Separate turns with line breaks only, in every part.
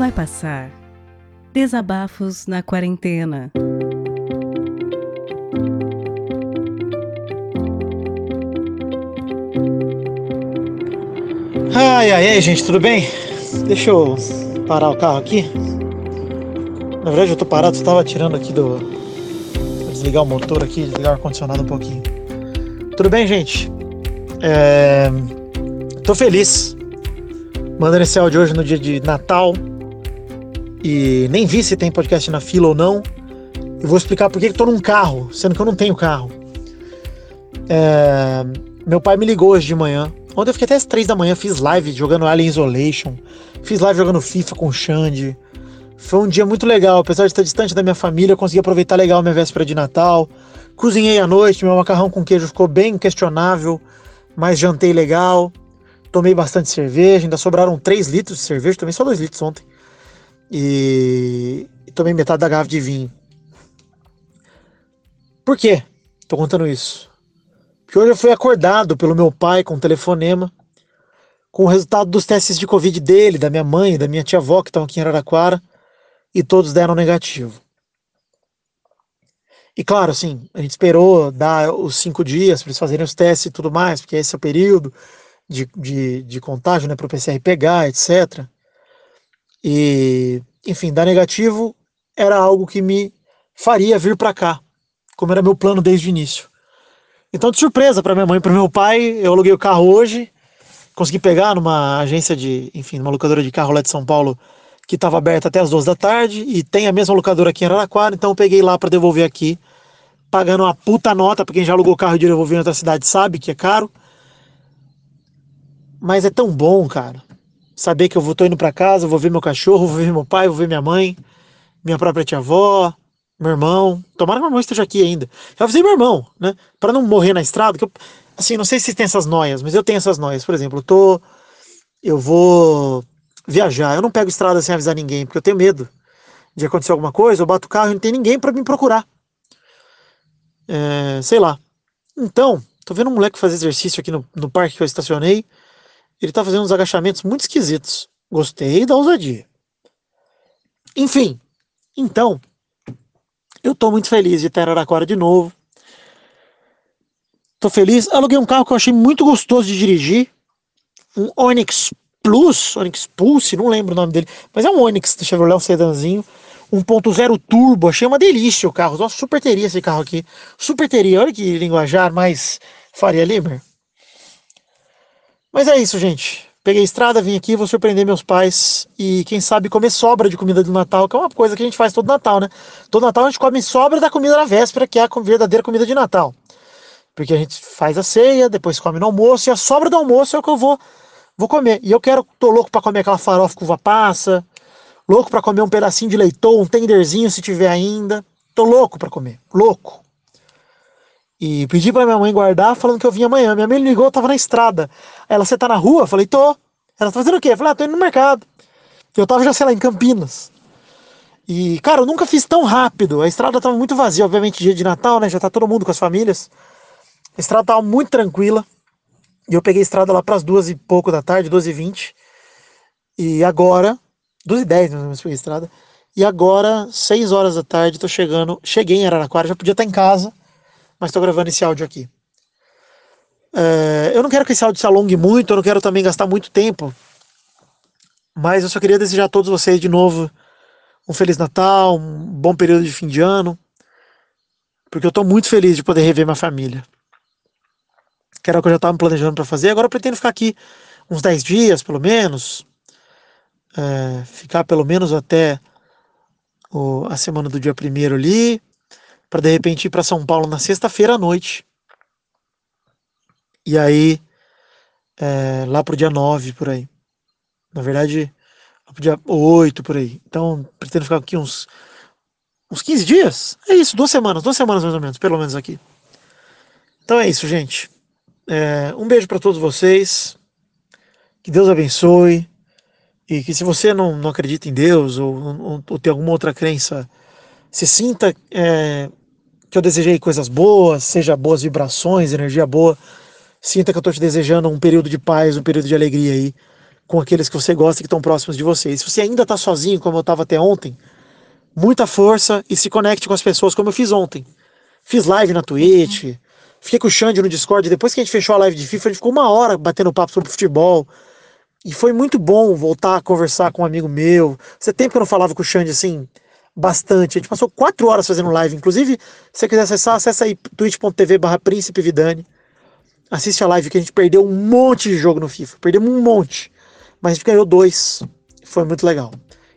Vai passar. Desabafos na quarentena.
Ai, ai, ai, gente, tudo bem? Deixa eu parar o carro aqui. Na verdade, eu tô parado, eu tava tirando aqui do. Vou desligar o motor aqui, desligar o ar-condicionado um pouquinho. Tudo bem, gente? É... Tô feliz. Mandando esse áudio hoje no dia de Natal. E nem vi se tem podcast na fila ou não. E vou explicar por que eu tô num carro, sendo que eu não tenho carro. É... Meu pai me ligou hoje de manhã Ontem eu fiquei até as 3 da manhã, fiz live jogando Alien Isolation, fiz live jogando FIFA com o Xande. Foi um dia muito legal, apesar de estar distante da minha família, eu consegui aproveitar legal minha véspera de Natal. Cozinhei à noite, meu macarrão com queijo ficou bem questionável, mas jantei legal. Tomei bastante cerveja, ainda sobraram 3 litros de cerveja, tomei só 2 litros ontem. E... e tomei metade da garrafa de vinho. Por quê? Tô contando isso que hoje eu fui acordado pelo meu pai com um telefonema com o resultado dos testes de Covid dele, da minha mãe, da minha tia-avó que estão aqui em Araraquara, e todos deram negativo. E claro, assim, a gente esperou dar os cinco dias para eles fazerem os testes e tudo mais, porque esse é o período de, de, de contágio, né, para o PCR pegar, etc. E, enfim, dar negativo era algo que me faria vir para cá, como era meu plano desde o início. Então, de surpresa para minha mãe e para meu pai, eu aluguei o carro hoje, consegui pegar numa agência de, enfim, numa locadora de carro lá de São Paulo que estava aberta até as 12 da tarde e tem a mesma locadora aqui em Araraquara, então eu peguei lá para devolver aqui, pagando uma puta nota, para quem já alugou o carro de devolver em outra cidade sabe que é caro. Mas é tão bom, cara. Saber que eu vou tô indo para casa, vou ver meu cachorro, vou ver meu pai, vou ver minha mãe, minha própria tia-avó, meu irmão. Tomara que meu irmão esteja aqui ainda. Eu avisei meu irmão, né? Para não morrer na estrada, que eu, assim, não sei se tem essas noias, mas eu tenho essas noias. Por exemplo, eu tô. Eu vou viajar. Eu não pego estrada sem avisar ninguém, porque eu tenho medo de acontecer alguma coisa. Eu bato o carro e não tem ninguém para me procurar. É, sei lá. Então, tô vendo um moleque fazer exercício aqui no, no parque que eu estacionei. Ele tá fazendo uns agachamentos muito esquisitos. Gostei da ousadia. Enfim, então, eu tô muito feliz de ter Araraquara de novo. Tô feliz. Aluguei um carro que eu achei muito gostoso de dirigir. Um Onix Plus, Onix Pulse, não lembro o nome dele, mas é um Onix do Chevrolet, um sedanzinho. 1.0 turbo, achei uma delícia o carro. Nossa, super teria esse carro aqui. Super teria, olha que linguajar mais Faria Limer. Mas é isso, gente. Peguei a estrada, vim aqui, vou surpreender meus pais e quem sabe comer sobra de comida do Natal, que é uma coisa que a gente faz todo Natal, né? Todo Natal a gente come sobra da comida da véspera, que é a verdadeira comida de Natal. Porque a gente faz a ceia, depois come no almoço e a sobra do almoço é o que eu vou vou comer. E eu quero, tô louco para comer aquela farofa com uva passa, louco para comer um pedacinho de leitão, um tenderzinho se tiver ainda. Tô louco para comer, louco. E pedi pra minha mãe guardar, falando que eu vinha amanhã. Minha mãe ligou, eu tava na estrada. Ela, você tá na rua? Eu falei, tô. Ela tá fazendo o quê? Eu falei, ah, tô indo no mercado. Eu tava já, sei lá, em Campinas. E, cara, eu nunca fiz tão rápido. A estrada tava muito vazia, obviamente, dia de Natal, né? Já tá todo mundo com as famílias. A estrada tava muito tranquila. E eu peguei a estrada lá pras duas e pouco da tarde, duas e vinte. E agora, duas e dez, mais ou menos, peguei a estrada. E agora, seis horas da tarde, tô chegando. Cheguei em Araraquara, já podia estar em casa mas estou gravando esse áudio aqui. É, eu não quero que esse áudio se alongue muito, eu não quero também gastar muito tempo, mas eu só queria desejar a todos vocês de novo um Feliz Natal, um bom período de fim de ano, porque eu estou muito feliz de poder rever minha família. Que era o que eu já estava planejando para fazer, agora eu pretendo ficar aqui uns 10 dias, pelo menos, é, ficar pelo menos até o, a semana do dia primeiro ali, para de repente ir para São Paulo na sexta-feira à noite. E aí, é, lá pro dia 9 por aí. Na verdade, lá pro dia 8 por aí. Então, pretendo ficar aqui uns, uns 15 dias. É isso, duas semanas, duas semanas mais ou menos, pelo menos aqui. Então é isso, gente. É, um beijo para todos vocês. Que Deus abençoe. E que se você não, não acredita em Deus ou, ou, ou tem alguma outra crença, se sinta é, que eu desejei coisas boas, seja boas vibrações, energia boa. Sinta que eu estou te desejando um período de paz, um período de alegria aí, com aqueles que você gosta e que estão próximos de você. E se você ainda está sozinho, como eu estava até ontem, muita força e se conecte com as pessoas, como eu fiz ontem. Fiz live na Twitch, fiquei com o Xande no Discord. Depois que a gente fechou a live de FIFA, a gente ficou uma hora batendo papo sobre futebol. E foi muito bom voltar a conversar com um amigo meu. Você tempo que eu não falava com o Xande assim, bastante. A gente passou quatro horas fazendo live. Inclusive, se você quiser acessar, acessa aí twitch.tv barra Príncipe Vidani. Assiste a live que a gente perdeu um monte de jogo no FIFA. Perdemos um monte. Mas a gente ganhou dois. Foi muito legal.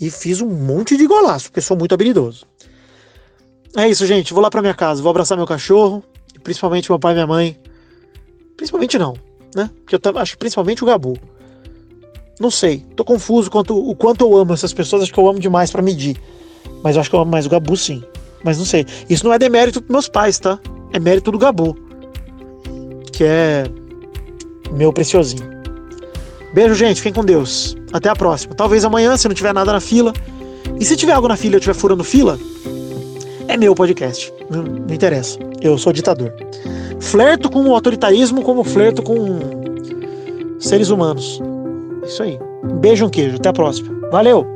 E fiz um monte de golaço, porque sou muito habilidoso. É isso, gente. Vou lá pra minha casa. Vou abraçar meu cachorro. Principalmente meu pai e minha mãe. Principalmente não, né? Porque eu acho principalmente o Gabu. Não sei. Tô confuso quanto, o quanto eu amo essas pessoas. Acho que eu amo demais para medir. Mas eu acho que eu amo mais o Gabu, sim. Mas não sei. Isso não é demérito dos meus pais, tá? É mérito do Gabu. Que é meu preciosinho. Beijo, gente. Fiquem com Deus. Até a próxima. Talvez amanhã, se não tiver nada na fila. E se tiver algo na fila e eu estiver furando fila, é meu podcast. Não, não interessa. Eu sou ditador. Flerto com o autoritarismo como flerto com seres humanos. Isso aí. Beijo, um queijo. Até a próxima. Valeu!